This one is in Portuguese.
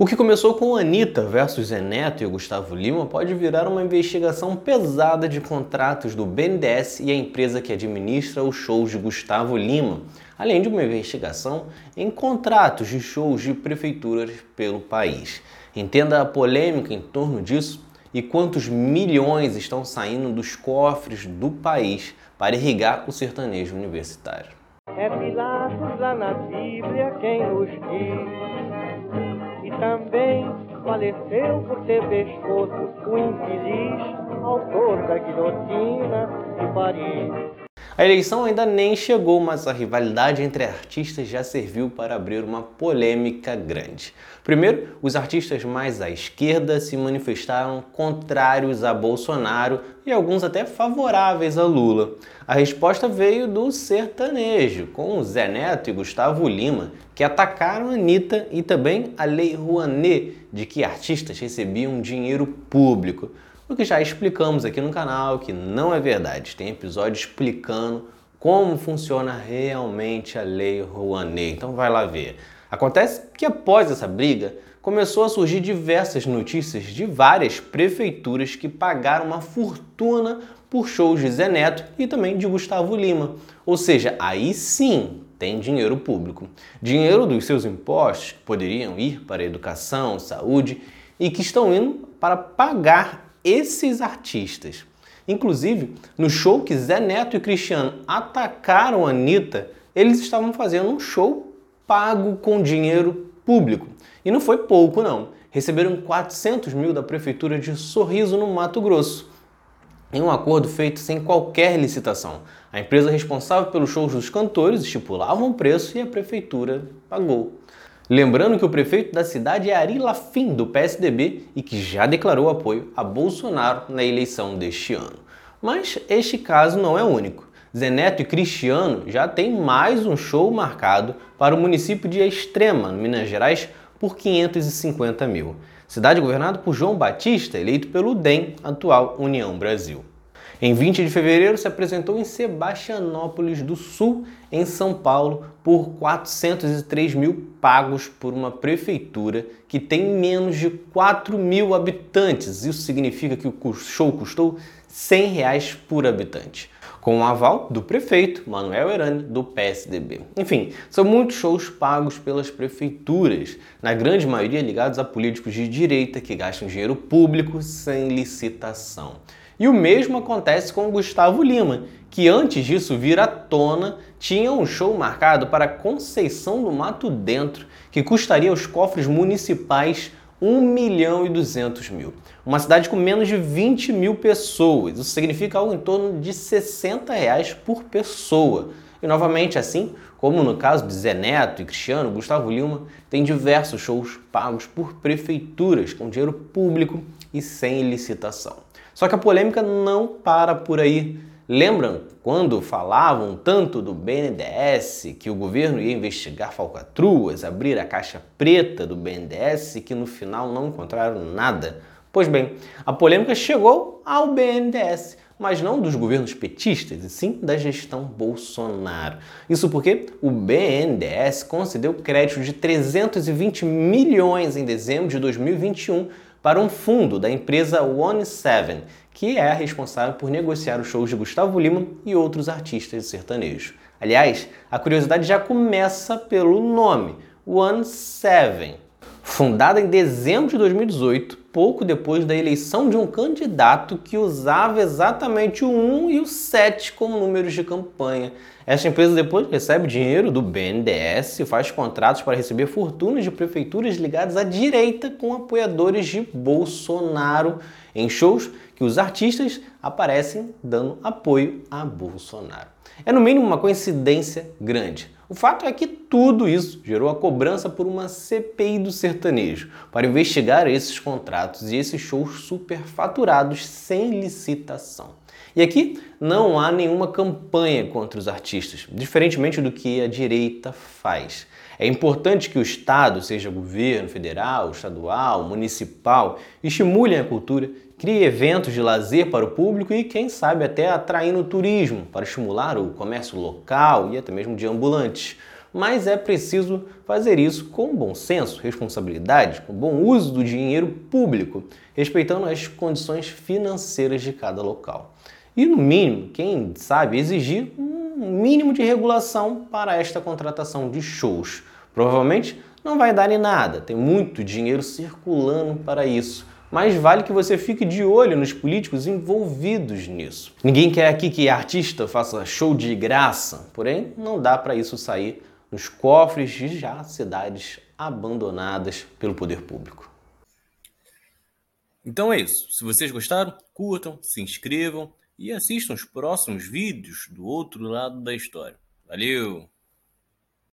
O que começou com Anitta versus Zé Neto e Gustavo Lima pode virar uma investigação pesada de contratos do BNDES e a empresa que administra os shows de Gustavo Lima, além de uma investigação em contratos de shows de prefeituras pelo país. Entenda a polêmica em torno disso e quantos milhões estão saindo dos cofres do país para irrigar o sertanejo universitário. É Pilatos lá na Bíblia quem diz também faleceu por ter pescoço o infeliz autor da guilhotina de Paris. A eleição ainda nem chegou, mas a rivalidade entre artistas já serviu para abrir uma polêmica grande. Primeiro, os artistas mais à esquerda se manifestaram contrários a Bolsonaro e alguns até favoráveis a Lula. A resposta veio do sertanejo, com Zé Neto e Gustavo Lima, que atacaram a Anitta e também a Lei Rouanet, de que artistas recebiam dinheiro público o que já explicamos aqui no canal, que não é verdade. Tem episódio explicando como funciona realmente a Lei Rouanet. Então vai lá ver. Acontece que após essa briga, começou a surgir diversas notícias de várias prefeituras que pagaram uma fortuna por shows de Zé Neto e também de Gustavo Lima. Ou seja, aí sim tem dinheiro público. Dinheiro dos seus impostos que poderiam ir para educação, saúde e que estão indo para pagar esses artistas. Inclusive, no show que Zé Neto e Cristiano atacaram a Anitta, eles estavam fazendo um show pago com dinheiro público. E não foi pouco, não. Receberam 400 mil da Prefeitura de Sorriso, no Mato Grosso, em um acordo feito sem qualquer licitação. A empresa responsável pelos shows dos cantores estipulava um preço e a Prefeitura pagou. Lembrando que o prefeito da cidade é Ari Lafim, do PSDB, e que já declarou apoio a Bolsonaro na eleição deste ano. Mas este caso não é único. Zeneto e Cristiano já têm mais um show marcado para o município de Extrema, Minas Gerais, por 550 mil. Cidade governada por João Batista, eleito pelo DEM, atual União Brasil. Em 20 de fevereiro, se apresentou em Sebastianópolis do Sul, em São Paulo, por 403 mil pagos por uma prefeitura que tem menos de 4 mil habitantes. Isso significa que o show custou 100 reais por habitante com o aval do prefeito Manuel Erani, do PSDB. Enfim, são muitos shows pagos pelas prefeituras, na grande maioria ligados a políticos de direita que gastam dinheiro público sem licitação. E o mesmo acontece com Gustavo Lima, que antes disso vir à tona tinha um show marcado para Conceição do Mato Dentro, que custaria aos cofres municipais 1 milhão e 200 mil. Uma cidade com menos de 20 mil pessoas. Isso significa algo em torno de 60 reais por pessoa. E novamente, assim como no caso de Zé Neto e Cristiano, Gustavo Lima tem diversos shows pagos por prefeituras com dinheiro público e sem licitação. Só que a polêmica não para por aí. Lembram quando falavam tanto do BNDES, que o governo ia investigar falcatruas, abrir a caixa preta do BNDES e que no final não encontraram nada? Pois bem, a polêmica chegou ao BNDES, mas não dos governos petistas, e sim da gestão Bolsonaro. Isso porque o BNDES concedeu crédito de 320 milhões em dezembro de 2021 para um fundo da empresa One Seven, que é a responsável por negociar os shows de Gustavo Lima e outros artistas sertanejos. Aliás, a curiosidade já começa pelo nome, One Seven. Fundada em dezembro de 2018, pouco depois da eleição de um candidato que usava exatamente o 1 e o 7 como números de campanha. Esta empresa depois recebe dinheiro do BNDES e faz contratos para receber fortunas de prefeituras ligadas à direita com apoiadores de Bolsonaro em shows que os artistas aparecem dando apoio a Bolsonaro. É no mínimo uma coincidência grande. O fato é que tudo isso gerou a cobrança por uma CPI do sertanejo para investigar esses contratos e esses shows superfaturados sem licitação. E aqui não há nenhuma campanha contra os artistas, diferentemente do que a direita faz. É importante que o Estado, seja governo federal, estadual, municipal, estimulem a cultura crie eventos de lazer para o público e, quem sabe, até atraindo turismo para estimular o comércio local e até mesmo de ambulantes. Mas é preciso fazer isso com bom senso, responsabilidade, com bom uso do dinheiro público, respeitando as condições financeiras de cada local. E, no mínimo, quem sabe exigir um mínimo de regulação para esta contratação de shows. Provavelmente não vai dar em nada, tem muito dinheiro circulando para isso mas vale que você fique de olho nos políticos envolvidos nisso. Ninguém quer aqui que artista faça show de graça, porém não dá para isso sair nos cofres de já cidades abandonadas pelo poder público. Então é isso. Se vocês gostaram, curtam, se inscrevam e assistam os próximos vídeos do outro lado da história. Valeu!